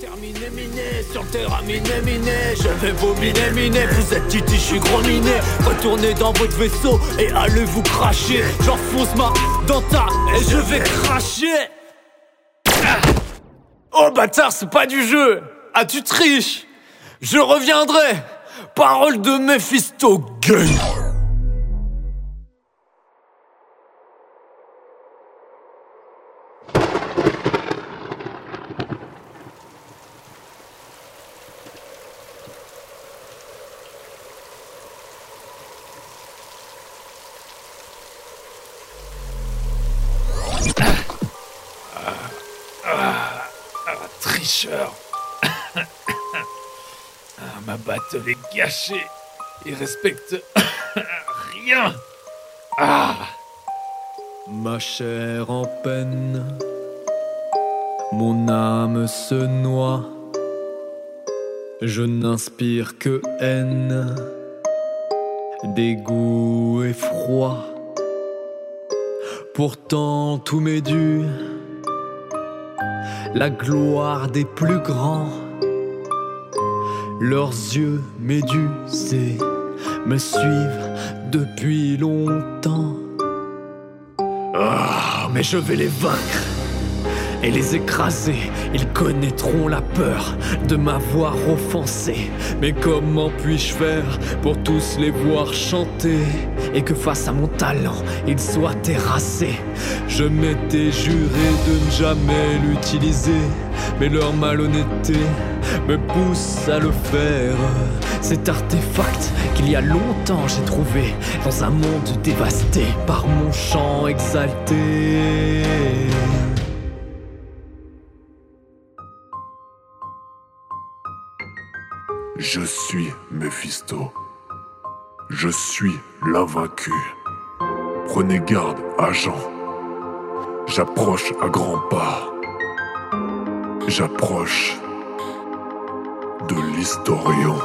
terminé, miné, sur le terrain miné, miné. Je vais vous miner, vous êtes titi, je suis gros miné. Retournez dans votre vaisseau et allez vous cracher. J'enfonce ma dans ta et je vais cracher. Oh bâtard, c'est pas du jeu. Ah tu triches. Je reviendrai. Parole de Mephisto, Ah, ma battle est gâchée. Il respecte rien. Ah. Ma chair en peine, mon âme se noie. Je n'inspire que haine, dégoût et froid. Pourtant tout m'est dû la gloire des plus grands. Leurs yeux médusés me suivent depuis longtemps. Ah, mais je vais les vaincre et les écraser. Ils connaîtront la peur de m'avoir offensé. Mais comment puis-je faire pour tous les voir chanter et que face à mon talent, ils soient terrassés? Je m'étais juré de ne jamais l'utiliser, mais leur malhonnêteté me pousse à le faire. Cet artefact qu'il y a longtemps j'ai trouvé dans un monde dévasté par mon chant exalté. Je suis Mephisto. Je suis l'invaincu. Prenez garde, agent. J'approche à grands pas. J'approche de l'historion.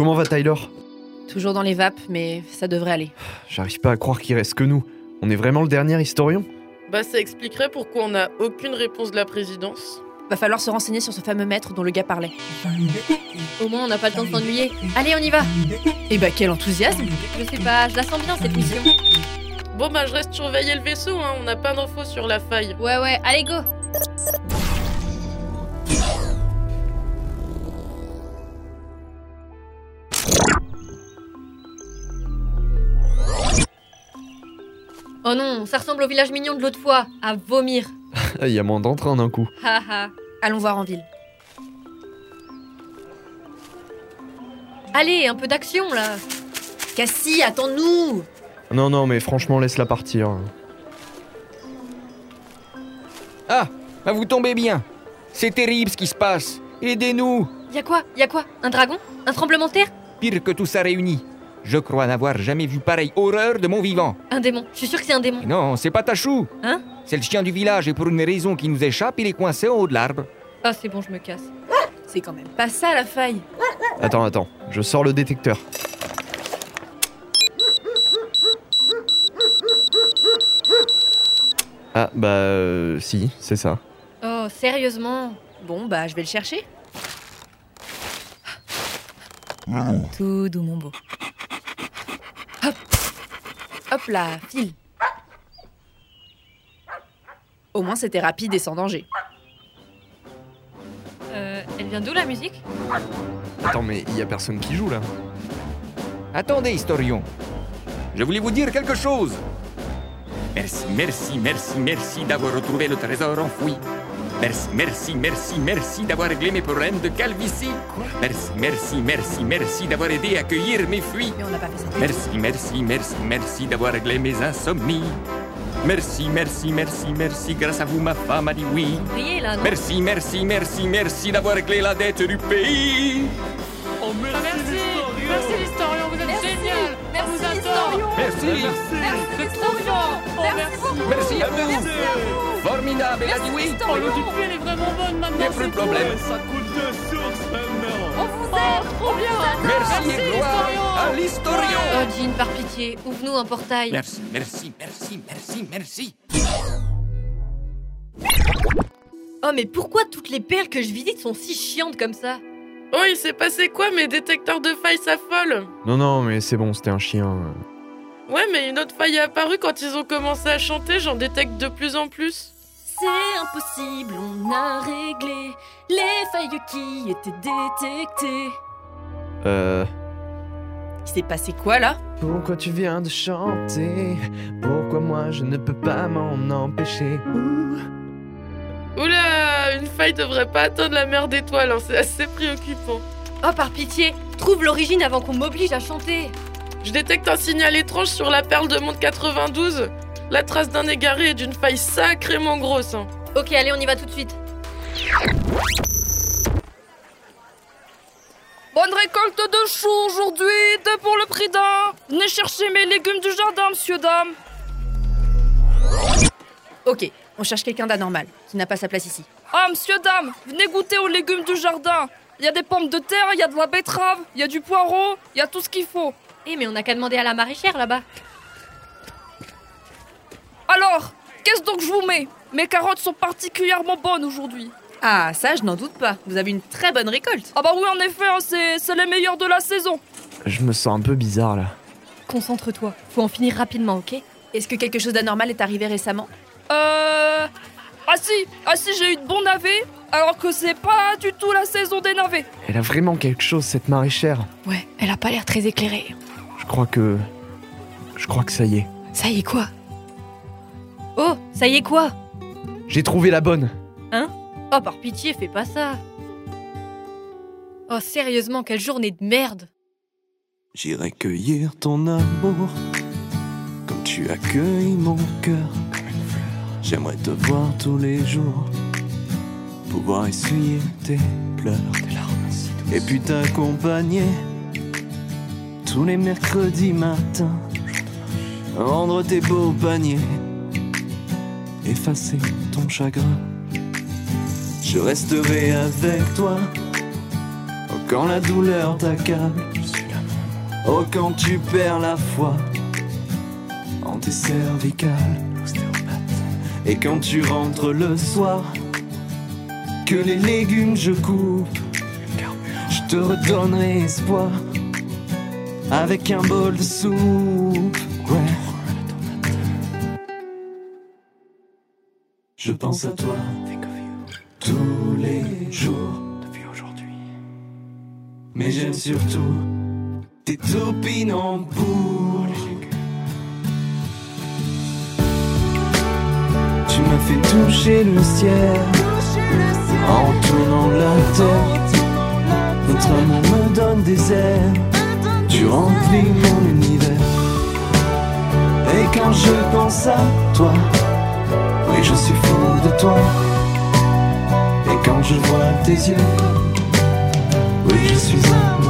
Comment va Tyler? Toujours dans les vapes, mais ça devrait aller. J'arrive pas à croire qu'il reste que nous. On est vraiment le dernier historien? Bah ça expliquerait pourquoi on n'a aucune réponse de la présidence. Va falloir se renseigner sur ce fameux maître dont le gars parlait. Au moins, on n'a pas le temps de s'ennuyer. Allez, on y va Eh bah, quel enthousiasme Je sais pas, je la sens bien cette mission. Bon bah je reste surveiller le vaisseau, hein. on n'a pas d'infos sur la faille. Ouais, ouais, allez, go Oh non, ça ressemble au village mignon de l'autre fois, à vomir. Il y a moins d'entrain d'un coup. Haha. Allons voir en ville. Allez, un peu d'action là Cassie, attends-nous Non, non, mais franchement, laisse-la partir. Ah, bah vous tombez bien. C'est terrible ce qui se passe. Aidez-nous. Y'a quoi Y'a quoi? Un dragon? Un tremblement de terre? Pire que tout ça réuni. Je crois n'avoir jamais vu pareille horreur de mon vivant. Un démon. Je suis sûr que c'est un démon. Mais non, c'est pas Tachou. Hein C'est le chien du village et pour une raison qui nous échappe, il est coincé en haut de l'arbre. Ah, c'est bon, je me casse. C'est quand même pas ça la faille. Attends, attends, je sors le détecteur. Ah, bah, euh, si, c'est ça. Oh, sérieusement Bon, bah, je vais le chercher. Tout doux, mon beau. Hop là, file Au moins, c'était rapide et sans danger. Euh, elle vient d'où la musique? Attends, mais il y a personne qui joue là. Attendez, historion. Je voulais vous dire quelque chose. Merci, merci, merci, merci d'avoir retrouvé le trésor enfoui. Merci, merci, merci, merci d'avoir réglé mes problèmes de calvitie. Merci, merci, merci, merci d'avoir aidé à accueillir mes fuites. Mais on n'a pas fait ça. Merci, merci, merci, merci d'avoir réglé mes insomnies. Merci, merci, merci, merci, grâce à vous ma femme a dit oui. Priez là, non? Merci, merci, merci, merci d'avoir réglé la dette du pays. Merci, merci l'historien, vous êtes génial. Merci, vous. Merci. Merci, Merci à vous Formidable, elle a dit oui Oh, elle est vraiment bonne maintenant. Y'a plus de c'est problème. Ça coule de source maintenant cool. On vous aime, trop bien. Merci et gloire à l'historion Oh, Jean, par pitié, ouvre-nous un portail. Merci, merci, merci, merci, merci. Oh, mais pourquoi toutes les perles que je visite sont si chiantes comme ça? Oh, il s'est passé quoi Mes détecteurs de failles s'affolent? Non, non, mais c'est bon, c'était un chien. Ouais, mais une autre faille est apparue quand ils ont commencé à chanter, j'en détecte de plus en plus. C'est impossible, on a réglé les failles qui étaient détectées. Euh. Il s'est passé quoi là? Pourquoi tu viens de chanter? Pourquoi moi je ne peux pas m'en empêcher? Ouh. Oula, une faille devrait pas atteindre la mer d'étoiles, hein, c'est assez préoccupant. Oh, par pitié, trouve l'origine avant qu'on m'oblige à chanter. Je détecte un signal étrange sur la perle de monde 92. La trace d'un égaré et d'une faille sacrément grosse. hein. Ok, allez, on y va tout de suite. Bonne récolte de choux aujourd'hui, deux pour le prix d'un. Venez chercher mes légumes du jardin, monsieur, dame. Ok, on cherche quelqu'un d'anormal, qui n'a pas sa place ici. Ah, monsieur, dame, venez goûter aux légumes du jardin. Il y a des pommes de terre, il y a de la betterave, il y a du poireau, il y a tout ce qu'il faut. Eh, mais on n'a qu'à demander à la maraîchère là-bas. Alors, qu'est-ce donc je vous mets? Mes carottes sont particulièrement bonnes aujourd'hui. Ah, ça, je n'en doute pas. Vous avez une très bonne récolte. Ah bah oui, en effet, hein, c'est c'est les meilleures de la saison. Je me sens un peu bizarre là. Concentre-toi, faut en finir rapidement, ok? Est-ce que quelque chose d'anormal est arrivé récemment? Euh... Ah si, ah si, j'ai eu de bons navets, alors que c'est pas du tout la saison des navets. Elle a vraiment quelque chose, cette maraîchère. Ouais, elle a pas l'air très éclairée. Je crois que. Je crois que ça y est. Ça y est quoi? Oh, ça y est quoi? J'ai trouvé la bonne. Oh, par pitié, fais pas ça. Oh, sérieusement, quelle journée de merde. J'irai cueillir ton amour comme tu accueilles mon cœur. J'aimerais te voir tous les jours, pouvoir essuyer tes pleurs, et puis t'accompagner tous les mercredis matins, rendre tes beaux paniers, effacer ton chagrin. Je resterai avec toi oh, quand la douleur t'accable. Oh, quand tu perds la foi en tes cervicales. Et quand tu rentres le soir, que les légumes je coupe, je te redonnerai espoir avec un bol de soupe. Ouais. Je pense à toi tous les jours depuis aujourd'hui. Mais j'aime surtout tes topinambours. Tu m'as fait toucher le ciel en tournant la tête. Notre amour me donne des ailes. Tu remplis mon univers. Et quand je pense à toi, oui, je suis fou de toi. Et quand je vois tes yeux, oui, je suis amoureux.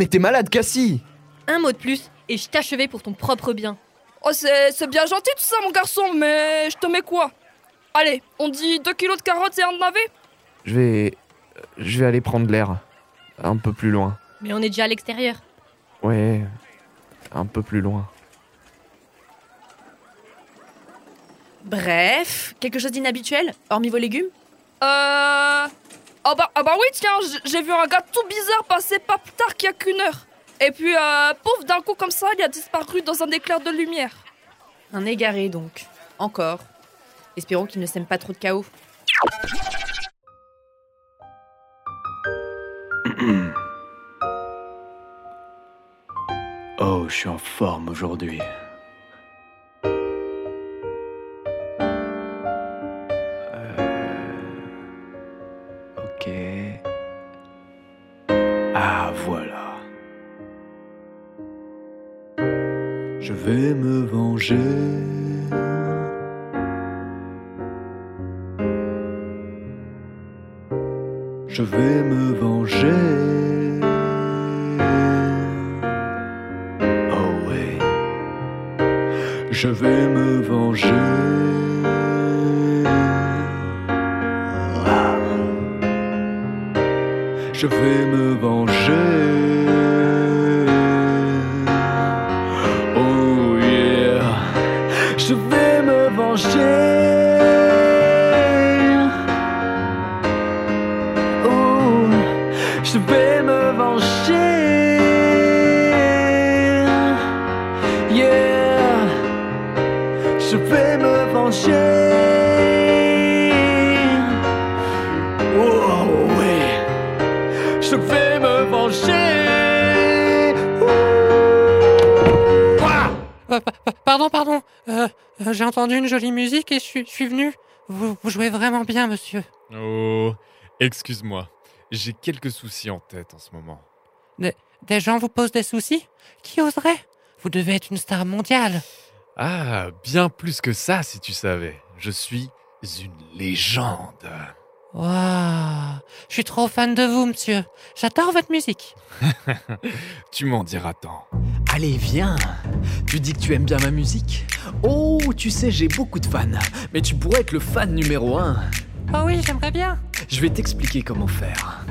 Mais t'es malade, Cassie Un mot de plus, et je t'achevais pour ton propre bien. Oh, c'est c'est bien gentil tout ça, mon garçon, mais je te mets quoi? Allez, on dit 2 kilos de carottes et un de navet Je vais. Je vais aller prendre l'air. Un peu plus loin. Mais on est déjà à l'extérieur. Ouais. Un peu plus loin. Bref, quelque chose d'inhabituel, hormis vos légumes? Euh... Ah bah, ah bah oui, tiens, j'ai vu un gars tout bizarre passer pas plus tard qu'il y a qu'une heure. Et puis, euh, pouf, d'un coup comme ça, il a disparu dans un éclair de lumière. Un égaré donc. Encore. Espérons qu'il ne sème pas trop de chaos. Oh, je suis en forme aujourd'hui. Je vais me venger. Oh ouais. Je vais me venger. Ah. Je vais me venger. Entendu une jolie musique et je suis, je suis venu. Vous, vous jouez vraiment bien, monsieur. Oh, excuse-moi. J'ai quelques soucis en tête en ce moment. Des, des gens vous posent des soucis? Qui oserait? Vous devez être une star mondiale. Ah, bien plus que ça si tu savais. Je suis une légende. Waouh Je suis trop fan de vous, monsieur. J'adore votre musique. tu m'en diras tant. Allez, viens Tu dis que tu aimes bien ma musique Oh, tu sais, j'ai beaucoup de fans, mais tu pourrais être le fan numéro un. Oh oui, j'aimerais bien. Je vais t'expliquer comment faire.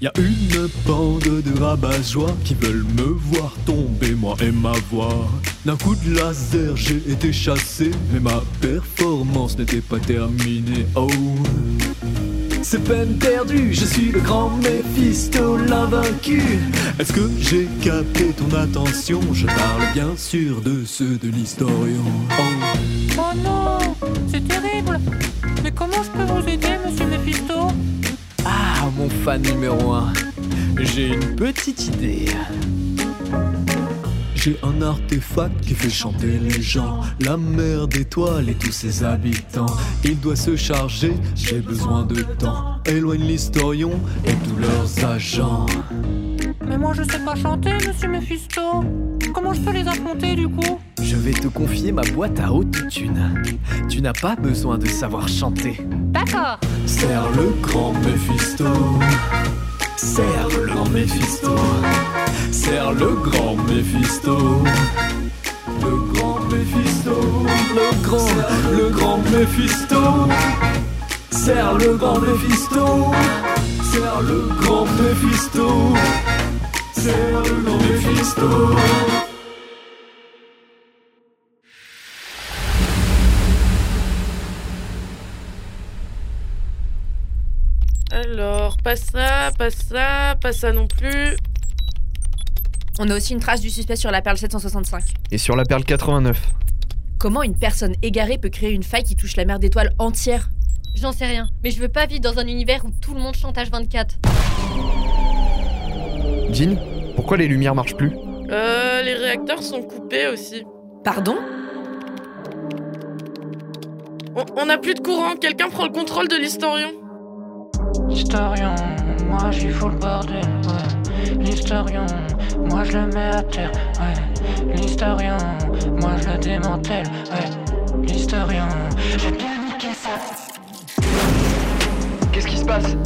Y a une bande de rabat-joie qui veulent me voir tomber, moi et ma voix. D'un coup de laser, j'ai été chassé, mais ma performance n'était pas terminée. Oh, c'est peine perdue, je suis le grand Mephisto, l'invaincu. Est-ce que j'ai capté ton attention? Je parle bien sûr de ceux de l'historien. Oh. Oh non C'est terrible. Mais comment je peux vous aider, monsieur Mephisto? Ah, mon fan numéro un. J'ai une petite idée. J'ai un artefact qui fait chanter les gens, la mer d'étoiles et tous ses habitants. Il doit se charger, j'ai besoin de temps. Éloigne l'historion et tous leurs agents. Mais moi, je sais pas chanter, monsieur Mephisto. Comment je peux les affronter, du coup? Je vais te confier ma boîte à autotune. Tu n'as pas besoin de savoir chanter. D'accord. Serre le grand Mephisto. Serre le grand Mephisto. Serre le grand Mephisto. Le grand Mephisto. Le grand, le grand Mephisto. Serre le grand Mephisto. Serre le grand Mephisto. Serre le grand Mephisto. Pas ça, pas ça, pas ça non plus. On a aussi une trace du suspect sur la perle 765. Et sur la perle 89 Comment une personne égarée peut créer une faille qui touche la mer d'étoiles entière? J'en sais rien, mais je veux pas vivre dans un univers où tout le monde chante H24. Jean, pourquoi les lumières marchent plus? Euh, les réacteurs sont coupés aussi. Pardon? On- On n'a plus de courant, quelqu'un prend le contrôle de l'historion. L'historion, moi j'y fous le bordel, ouais. L'historion, moi je le mets à terre, ouais. L'historion, moi je le démantèle, ouais. L'historion, j'ai bien niqué ça. Qu'est-ce qui se passe?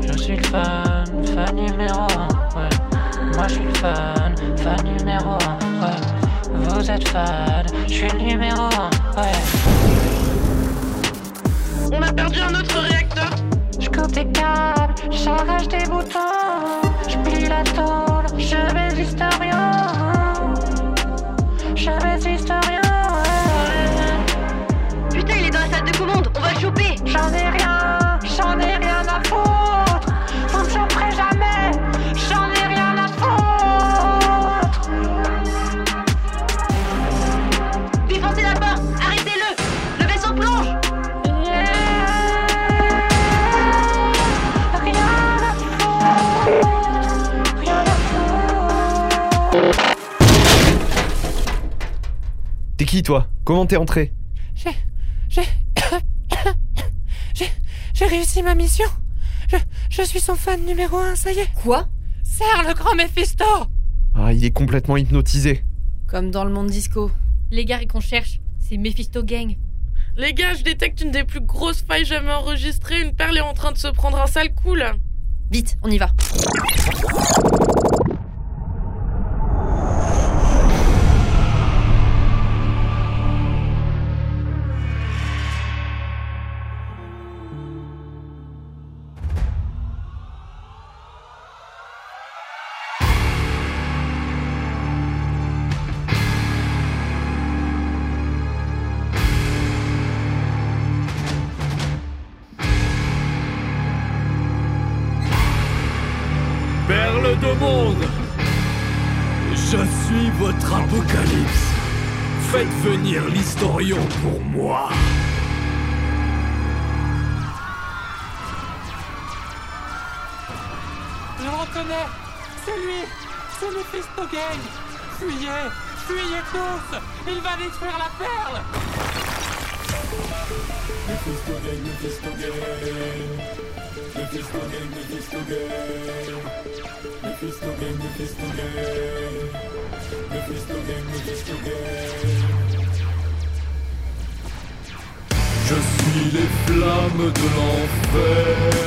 Je suis le fan, fan numéro 1, ouais. Moi je suis le fan, fan numéro 1, ouais. Vous êtes fan, je suis le numéro 1, ouais. On a perdu un autre réacteur. Je coupe des câbles, j'arrache des boutons, je plie la tôle, je baise l'historien. Je baise l'historien. Putain, il est dans la salle de commande, on va le choper J'en ai T'es qui toi? Comment t'es entré J'ai. J'ai. J'ai. J'ai réussi ma mission. Je, je suis son fan numéro un, ça y est. Quoi? Serre le grand Mephisto Ah, il est complètement hypnotisé. Comme dans le monde disco. Les gars qu'on cherche, c'est Mephisto Gang. Les gars, je détecte une des plus grosses failles jamais enregistrées. Une perle est en train de se prendre un sale coup là. Vite, on y va. Le reconnais C'est lui C'est Mephisto Gang Fuyez Fuyez tous Il va détruire la perle Mephisto Gang, Mephisto Gang. Mephisto Gang, Mephisto Gang. Mephisto Gang, Mephisto Gang. Mephisto Gang, Mephisto Gang. Je suis les flammes de l'enfer.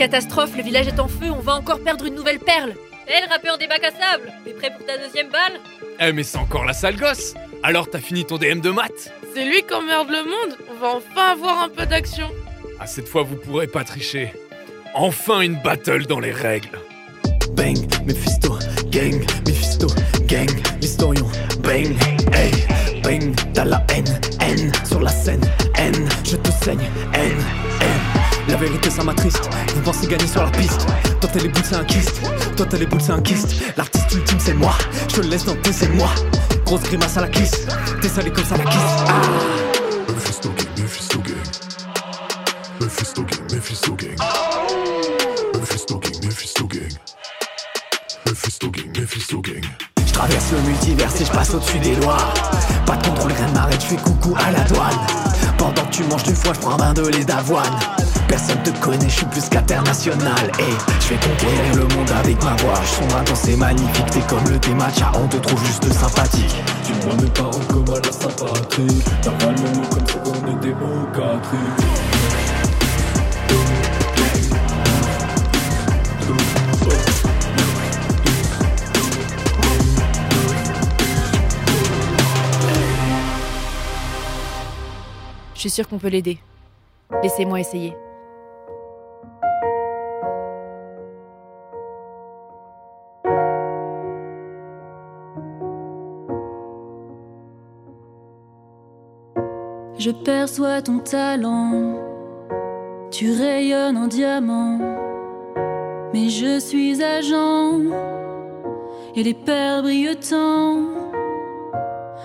catastrophe, le village est en feu, on va encore perdre une nouvelle perle. Hé, le rappeur des bacs à sable T'es prêt pour ta deuxième balle? Eh mais c'est encore la sale gosse Alors t'as fini ton DM de maths? C'est lui qui emmerde le monde. On va enfin avoir un peu d'action. Ah cette fois vous pourrez pas tricher. Enfin une battle dans les règles. Bang, Mephisto, gang, Mephisto, gang, l'historion, bang, hey, bang, t'as la haine, haine, sur la scène, haine, je te saigne, haine, haine. La vérité ça m'attriste, vous pensez gagner sur la piste Toi t'as les boules c'est un kyste, toi t'as les boules c'est un kyste L'artiste ultime c'est moi, je te le laisse tenter c'est moi Grosse grimace à la kiss, t'es salé comme ça la kiss ah. Mephisto Gang, Mephisto Gang. Mephisto Gang, Mephisto Gang. Mephisto Gang, Mephisto Gang. Mephisto Gang, Mephisto Gang. Je traverse le multivers et je passe au-dessus des lois. Pas de contrôle, rien ne m'arrête, je fais coucou à la douane. Pendant que tu manges du foie, je prends un bain de lait d'avoine. Personne te connaît, je suis plus qu'international. Et je vais conquérir le monde avec ma voix. Je sombre intense et magnifique, t'es comme le thé matcha, on te trouve juste sympathique. Tu vois mes parents comme à la Saint-Patrick. T'as pas le mot comme ça qu'on est démocratique. Je suis sûre qu'on peut l'aider. Laissez-moi essayer. Je perçois ton talent, tu rayonnes en diamant, mais je suis agent et les perles brillent.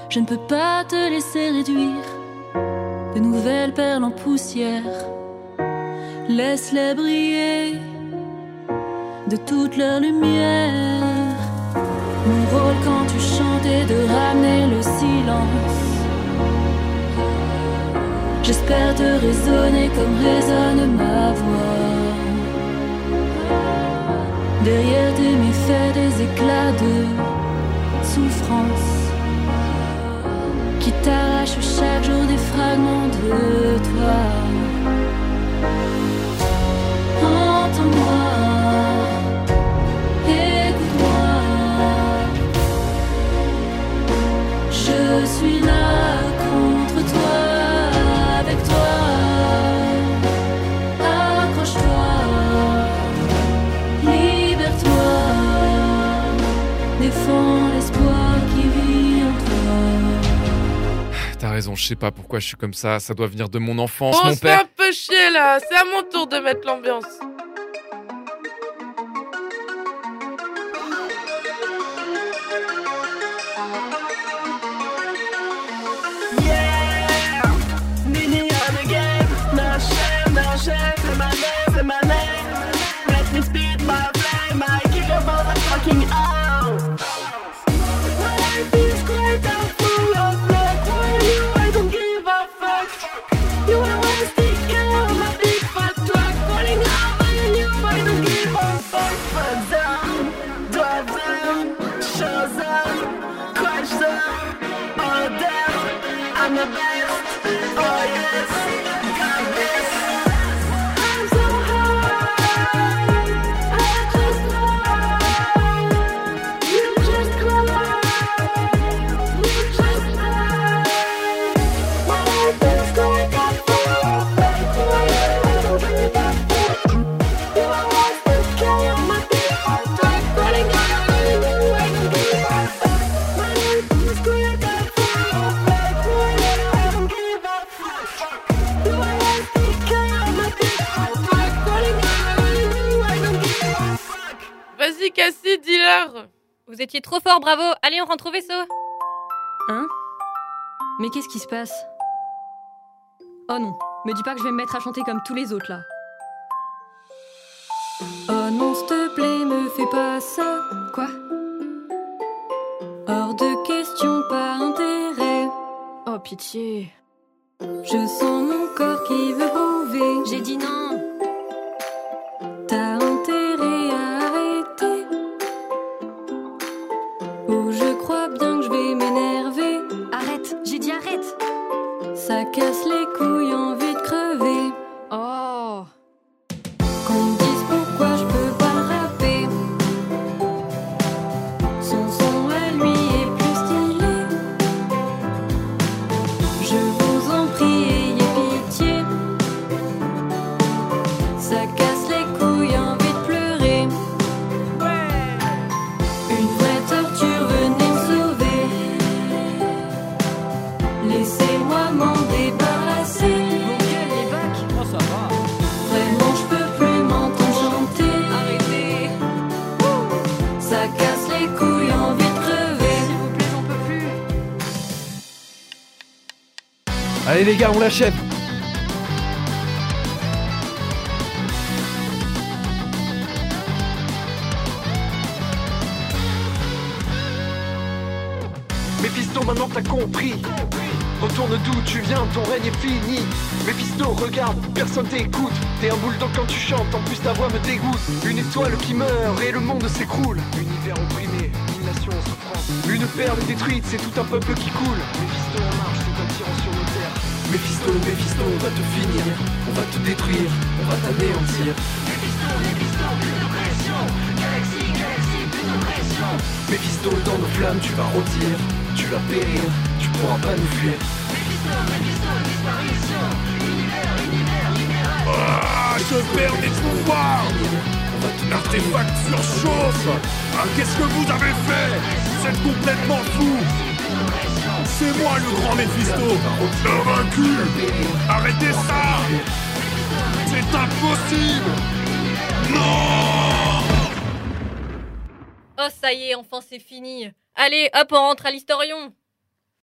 Je ne peux pas te laisser réduire de nouvelles perles en poussière. Laisse-les briller de toute leur lumière. Mon rôle quand tu chantes est de ramener le silence. J'espère te résonner comme résonne ma voix. Derrière tes méfaits, des éclats de souffrance qui t'arrachent chaque jour des fragments de toi. Raison, je sais pas pourquoi je suis comme ça. Ça doit venir de mon enfance, On mon se fait père. un peu chier là, c'est à mon tour de mettre l'ambiance. Étiez trop fort, bravo. Allez, on rentre au vaisseau. Hein? Mais qu'est-ce qui se passe? Oh non, me dis pas que je vais me mettre à chanter comme tous les autres là. Oh non, s'il te plaît, me fais pas ça. Quoi? Hors de question, pas intérêt. Oh pitié. Je sens mon corps qui veut prouver. J'ai dit non. Les gars, on l'achève Méphisto, maintenant t'as compris. Retourne d'où tu viens, ton règne est fini. Méphisto, regarde, personne t'écoute. T'es un bulldog quand tu chantes, en plus ta voix me dégoûte. Une étoile qui meurt et le monde s'écroule. Univers opprimé, une nation en souffrance. Une perle détruite, c'est tout un peuple qui coule. Méphisto en marche, c'est un tyran. Méphisto, Méphisto, on va te finir. On va te détruire, on va t'anéantir. Méphisto, Méphisto, plus de pression. Galaxie, galaxie, plus de pression. Méphisto, dans nos flammes, tu vas rôtir. Tu vas périr, tu pourras pas nous fuir. Méphisto, Méphisto, disparition. Univers, univers, libéral. Ah, je perds mes pouvoirs L'artefact surchauffe Ah, qu'est-ce que vous avez fait? Vous êtes complètement fou C'est moi le grand Méphisto Le vaincu Arrêtez ça. C'est impossible. Non. Oh, ça y est, enfin c'est fini. Allez, hop, on rentre à l'historion.